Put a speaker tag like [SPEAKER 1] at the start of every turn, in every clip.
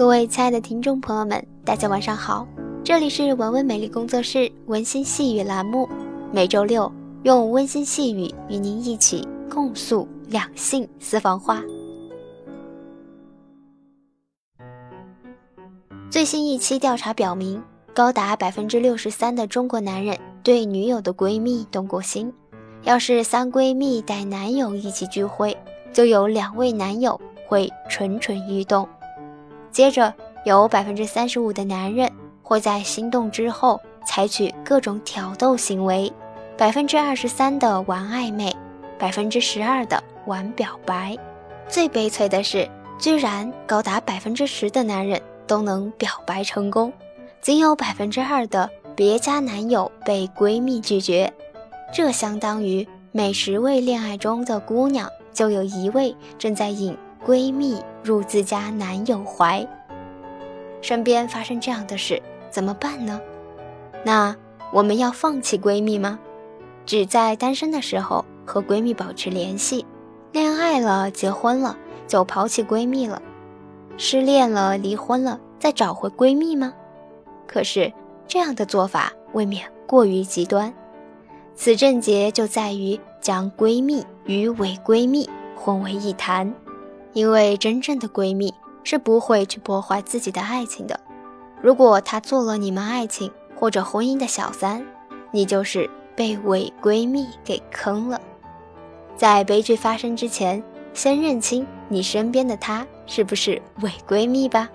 [SPEAKER 1] 各位亲爱的听众朋友们，大家晚上好，这里是文文美丽工作室温馨细语栏目，每周六用温馨细语与您一起共诉两性私房话。最新一期调查表明，高达百分之六十三的中国男人对女友的闺蜜动过心。要是三闺蜜带男友一起聚会，就有两位男友会蠢蠢欲动。接着，有百分之三十五的男人会在心动之后采取各种挑逗行为，百分之二十三的玩暧昧，百分之十二的玩表白。最悲催的是，居然高达百分之十的男人都能表白成功，仅有百分之二的别家男友被闺蜜拒绝。这相当于每十位恋爱中的姑娘，就有一位正在引闺蜜入自家男友怀。身边发生这样的事怎么办呢？那我们要放弃闺蜜吗？只在单身的时候和闺蜜保持联系，恋爱了、结婚了就抛弃闺蜜了，失恋了、离婚了再找回闺蜜吗？可是这样的做法未免过于极端。此症结就在于将闺蜜与伪闺蜜混为一谈，因为真正的闺蜜是不会去破坏自己的爱情的。如果她做了你们爱情或者婚姻的小三，你就是被伪闺蜜给坑了。在悲剧发生之前，先认清你身边的她是不是伪闺蜜吧。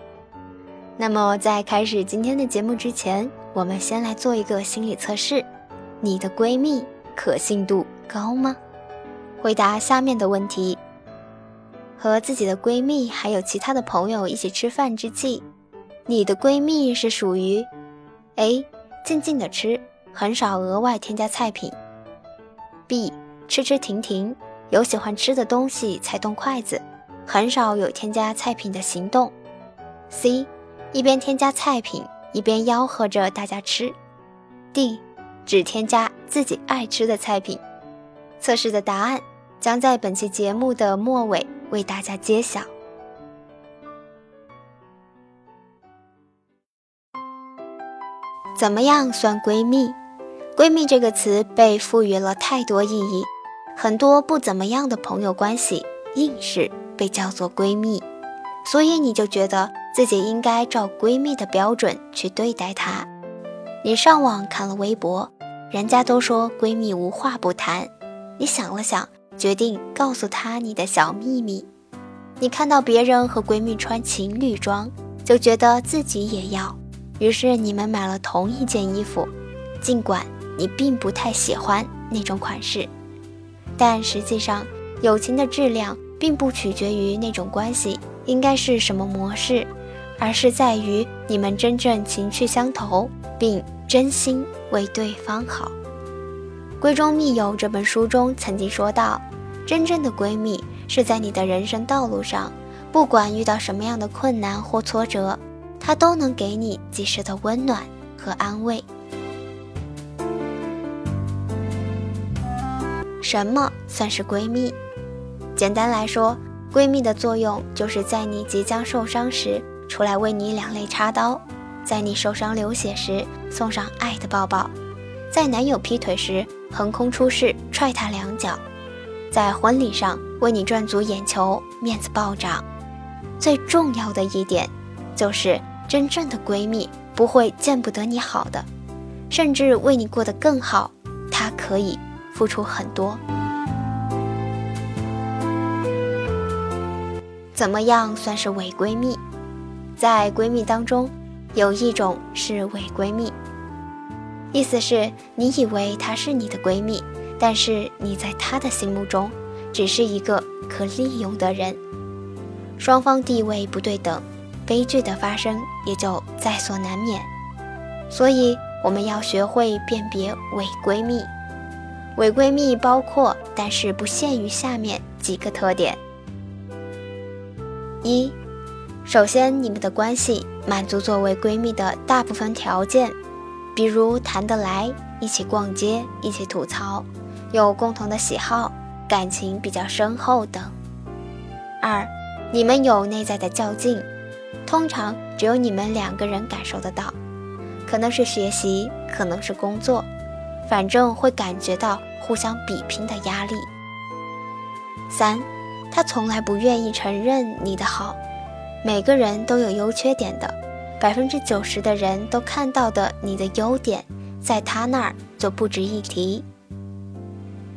[SPEAKER 1] 那么，在开始今天的节目之前，我们先来做一个心理测试。你的闺蜜可信度高吗？回答下面的问题：和自己的闺蜜还有其他的朋友一起吃饭之际，你的闺蜜是属于 A 静静的吃，很少额外添加菜品；B 吃吃停停，有喜欢吃的东西才动筷子，很少有添加菜品的行动；C 一边添加菜品一边吆喝着大家吃；D。只添加自己爱吃的菜品。测试的答案将在本期节目的末尾为大家揭晓。怎么样算闺蜜？闺蜜这个词被赋予了太多意义，很多不怎么样的朋友关系硬是被叫做闺蜜，所以你就觉得自己应该照闺蜜的标准去对待她。你上网看了微博。人家都说闺蜜无话不谈，你想了想，决定告诉他你的小秘密。你看到别人和闺蜜穿情侣装，就觉得自己也要，于是你们买了同一件衣服。尽管你并不太喜欢那种款式，但实际上，友情的质量并不取决于那种关系应该是什么模式，而是在于你们真正情趣相投，并。真心为对方好，《闺中密友》这本书中曾经说到，真正的闺蜜是在你的人生道路上，不管遇到什么样的困难或挫折，她都能给你及时的温暖和安慰。什么算是闺蜜？简单来说，闺蜜的作用就是在你即将受伤时，出来为你两肋插刀。在你受伤流血时送上爱的抱抱，在男友劈腿时横空出世踹他两脚，在婚礼上为你赚足眼球面子暴涨。最重要的一点，就是真正的闺蜜不会见不得你好的，甚至为你过得更好，她可以付出很多。怎么样算是伪闺蜜？在闺蜜当中。有一种是伪闺蜜，意思是你以为她是你的闺蜜，但是你在她的心目中只是一个可利用的人，双方地位不对等，悲剧的发生也就在所难免。所以我们要学会辨别伪闺蜜。伪闺蜜包括，但是不限于下面几个特点：一。首先，你们的关系满足作为闺蜜的大部分条件，比如谈得来，一起逛街，一起吐槽，有共同的喜好，感情比较深厚等。二，你们有内在的较劲，通常只有你们两个人感受得到，可能是学习，可能是工作，反正会感觉到互相比拼的压力。三，他从来不愿意承认你的好。每个人都有优缺点的，百分之九十的人都看到的你的优点，在他那儿就不值一提。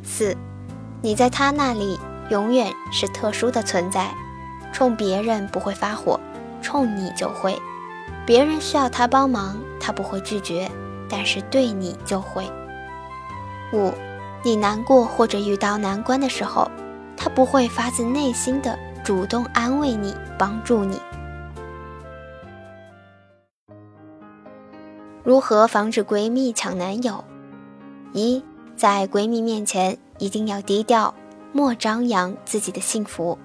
[SPEAKER 1] 四，你在他那里永远是特殊的存在，冲别人不会发火，冲你就会。别人需要他帮忙，他不会拒绝，但是对你就会。五，你难过或者遇到难关的时候，他不会发自内心的。主动安慰你，帮助你。如何防止闺蜜抢男友？一，在闺蜜面前一定要低调，莫张扬自己的幸福，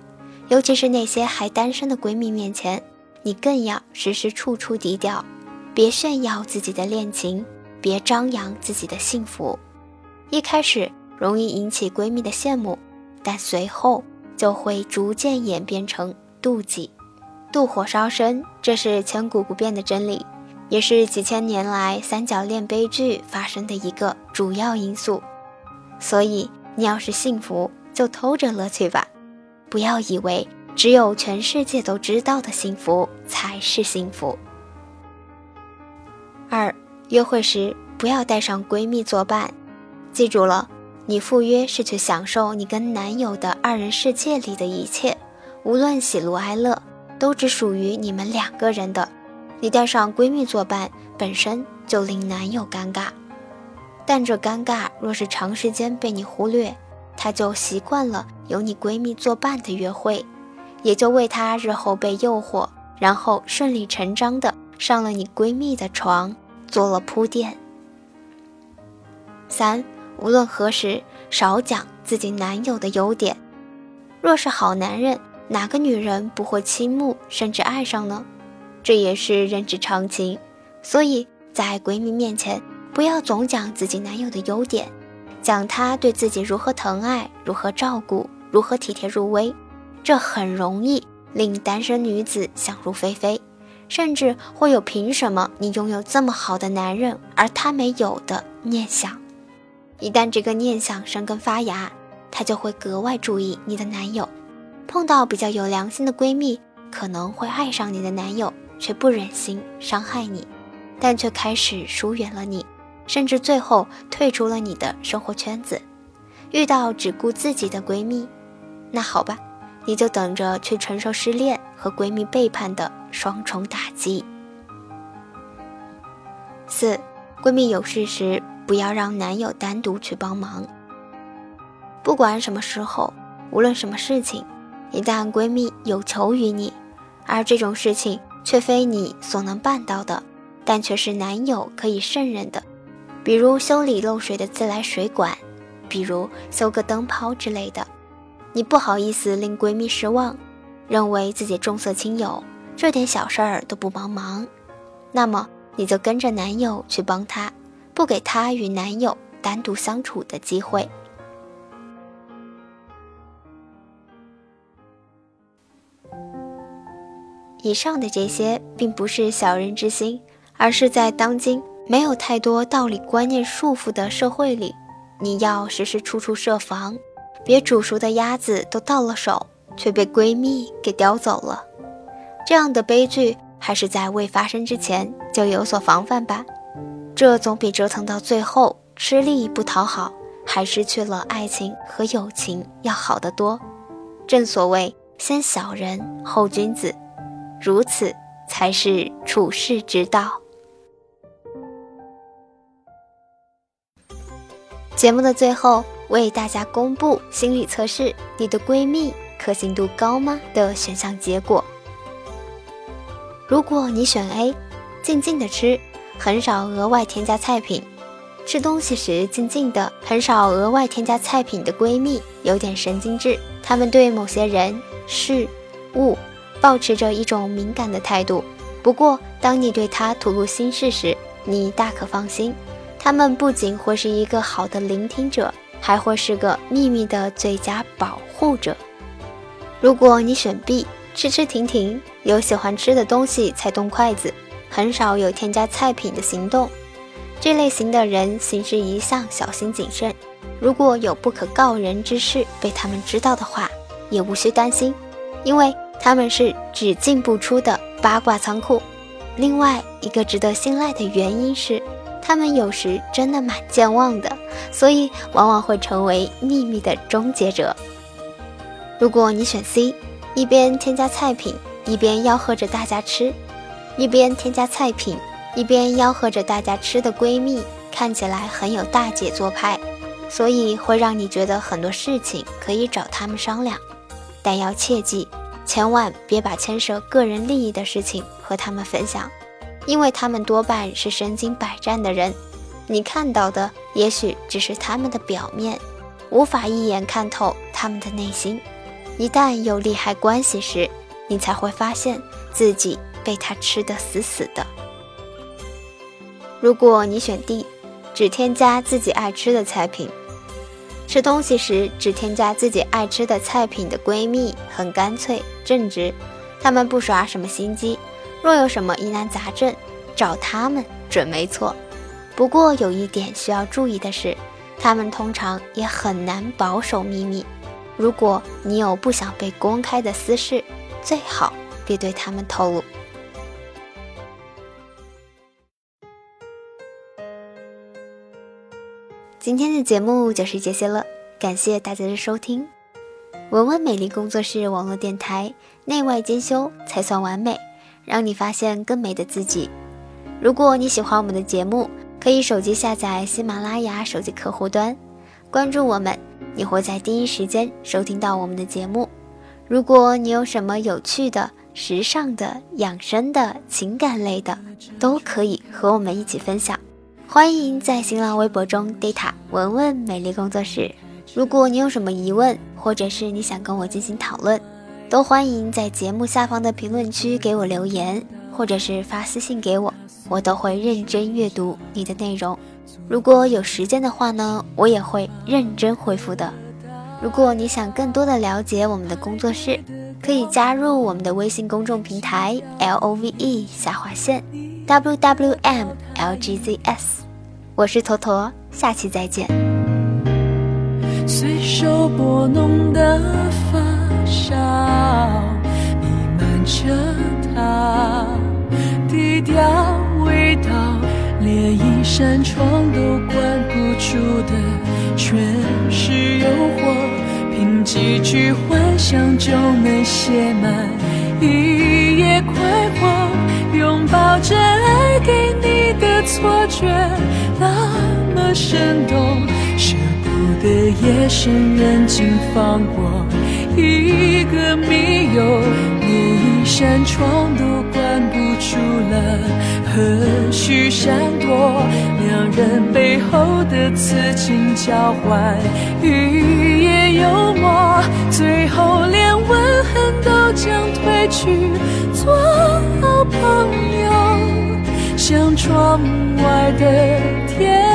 [SPEAKER 1] 尤其是那些还单身的闺蜜面前，你更要时时处处低调，别炫耀自己的恋情，别张扬自己的幸福。一开始容易引起闺蜜的羡慕，但随后。就会逐渐演变成妒忌，妒火烧身，这是千古不变的真理，也是几千年来三角恋悲剧发生的一个主要因素。所以，你要是幸福，就偷着乐去吧，不要以为只有全世界都知道的幸福才是幸福。二，约会时不要带上闺蜜作伴，记住了。你赴约是去享受你跟男友的二人世界里的一切，无论喜怒哀乐，都只属于你们两个人的。你带上闺蜜作伴，本身就令男友尴尬。但这尴尬若是长时间被你忽略，他就习惯了有你闺蜜作伴的约会，也就为他日后被诱惑，然后顺理成章的上了你闺蜜的床做了铺垫。三。无论何时，少讲自己男友的优点。若是好男人，哪个女人不会倾慕甚至爱上呢？这也是人之常情。所以在闺蜜面前，不要总讲自己男友的优点，讲他对自己如何疼爱、如何照顾、如何体贴入微。这很容易令单身女子想入非非，甚至会有“凭什么你拥有这么好的男人，而他没有”的念想。一旦这个念想生根发芽，她就会格外注意你的男友。碰到比较有良心的闺蜜，可能会爱上你的男友，却不忍心伤害你，但却开始疏远了你，甚至最后退出了你的生活圈子。遇到只顾自己的闺蜜，那好吧，你就等着去承受失恋和闺蜜背叛的双重打击。四，闺蜜有事时。不要让男友单独去帮忙。不管什么时候，无论什么事情，一旦闺蜜有求于你，而这种事情却非你所能办到的，但却是男友可以胜任的，比如修理漏水的自来水管，比如修个灯泡之类的，你不好意思令闺蜜失望，认为自己重色轻友，这点小事儿都不帮忙，那么你就跟着男友去帮他。不给他与男友单独相处的机会。以上的这些并不是小人之心，而是在当今没有太多道理观念束缚的社会里，你要时时处处设防，别煮熟的鸭子都到了手，却被闺蜜给叼走了。这样的悲剧，还是在未发生之前就有所防范吧。这总比折腾到最后吃力不讨好，还失去了爱情和友情要好得多。正所谓先小人后君子，如此才是处世之道。节目的最后，为大家公布心理测试“你的闺蜜可信度高吗”的选项结果。如果你选 A，静静的吃。很少额外添加菜品，吃东西时静静的，很少额外添加菜品的闺蜜有点神经质。她们对某些人事物保持着一种敏感的态度。不过，当你对他吐露心事时，你大可放心，他们不仅会是一个好的聆听者，还会是个秘密的最佳保护者。如果你选 B，吃吃停停，有喜欢吃的东西才动筷子，很少有添加菜品的行动。这类型的人行事一向小心谨慎，如果有不可告人之事被他们知道的话，也无需担心，因为他们是只进不出的八卦仓库。另外一个值得信赖的原因是，他们有时真的蛮健忘的，所以往往会成为秘密的终结者。如果你选 C。一边添加菜品，一边吆喝着大家吃；一边添加菜品，一边吆喝着大家吃的闺蜜，看起来很有大姐做派，所以会让你觉得很多事情可以找他们商量。但要切记，千万别把牵涉个人利益的事情和他们分享，因为他们多半是身经百战的人，你看到的也许只是他们的表面，无法一眼看透他们的内心。一旦有利害关系时，你才会发现自己被他吃得死死的。如果你选 D，只添加自己爱吃的菜品，吃东西时只添加自己爱吃的菜品的闺蜜很干脆正直，她们不耍什么心机。若有什么疑难杂症，找她们准没错。不过有一点需要注意的是，她们通常也很难保守秘密。如果你有不想被公开的私事，最好别对他们透露。今天的节目就是这些了，感谢大家的收听。文文美丽工作室网络电台，内外兼修才算完美，让你发现更美的自己。如果你喜欢我们的节目，可以手机下载喜马拉雅手机客户端，关注我们。你会在第一时间收听到我们的节目。如果你有什么有趣的、时尚的、养生的、情感类的，都可以和我们一起分享。欢迎在新浪微博中 data 文文美丽工作室。如果你有什么疑问，或者是你想跟我进行讨论，都欢迎在节目下方的评论区给我留言，或者是发私信给我，我都会认真阅读你的内容。如果有时间的话呢，我也会认真回复的。如果你想更多的了解我们的工作室，可以加入我们的微信公众平台 L O V E 下划线 W W M L G Z S。我是坨坨，下期再见。随手拨弄的发梢，弥漫着它低调味道。连一扇窗都关不住的，全是诱惑。凭几句幻想就能写满一页快。抱着爱给你的错觉，那么生动，舍不得夜深人静放过一个密友，连一扇窗都关不住了。何须闪躲？两人背后的此情交换，语言幽默，最后连吻痕都将褪去，做好朋友，像窗外的天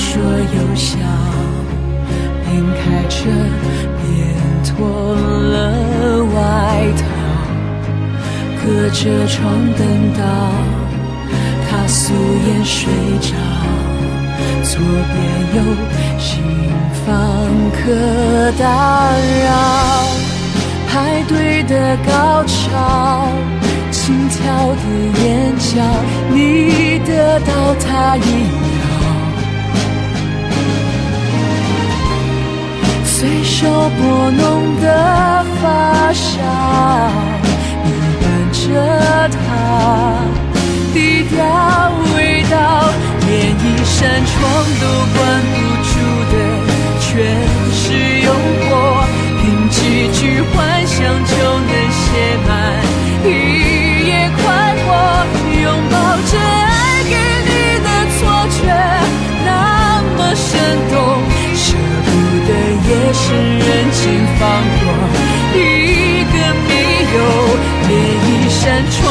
[SPEAKER 1] 说有笑，边开车边脱了外套。隔着窗等到他素颜睡着，左边有新房客打扰，排队的高潮。心跳的眼角，你得到他一秒，浓的发梢，你伴着他，低调味道，连一扇窗都关不住的，全
[SPEAKER 2] 山川。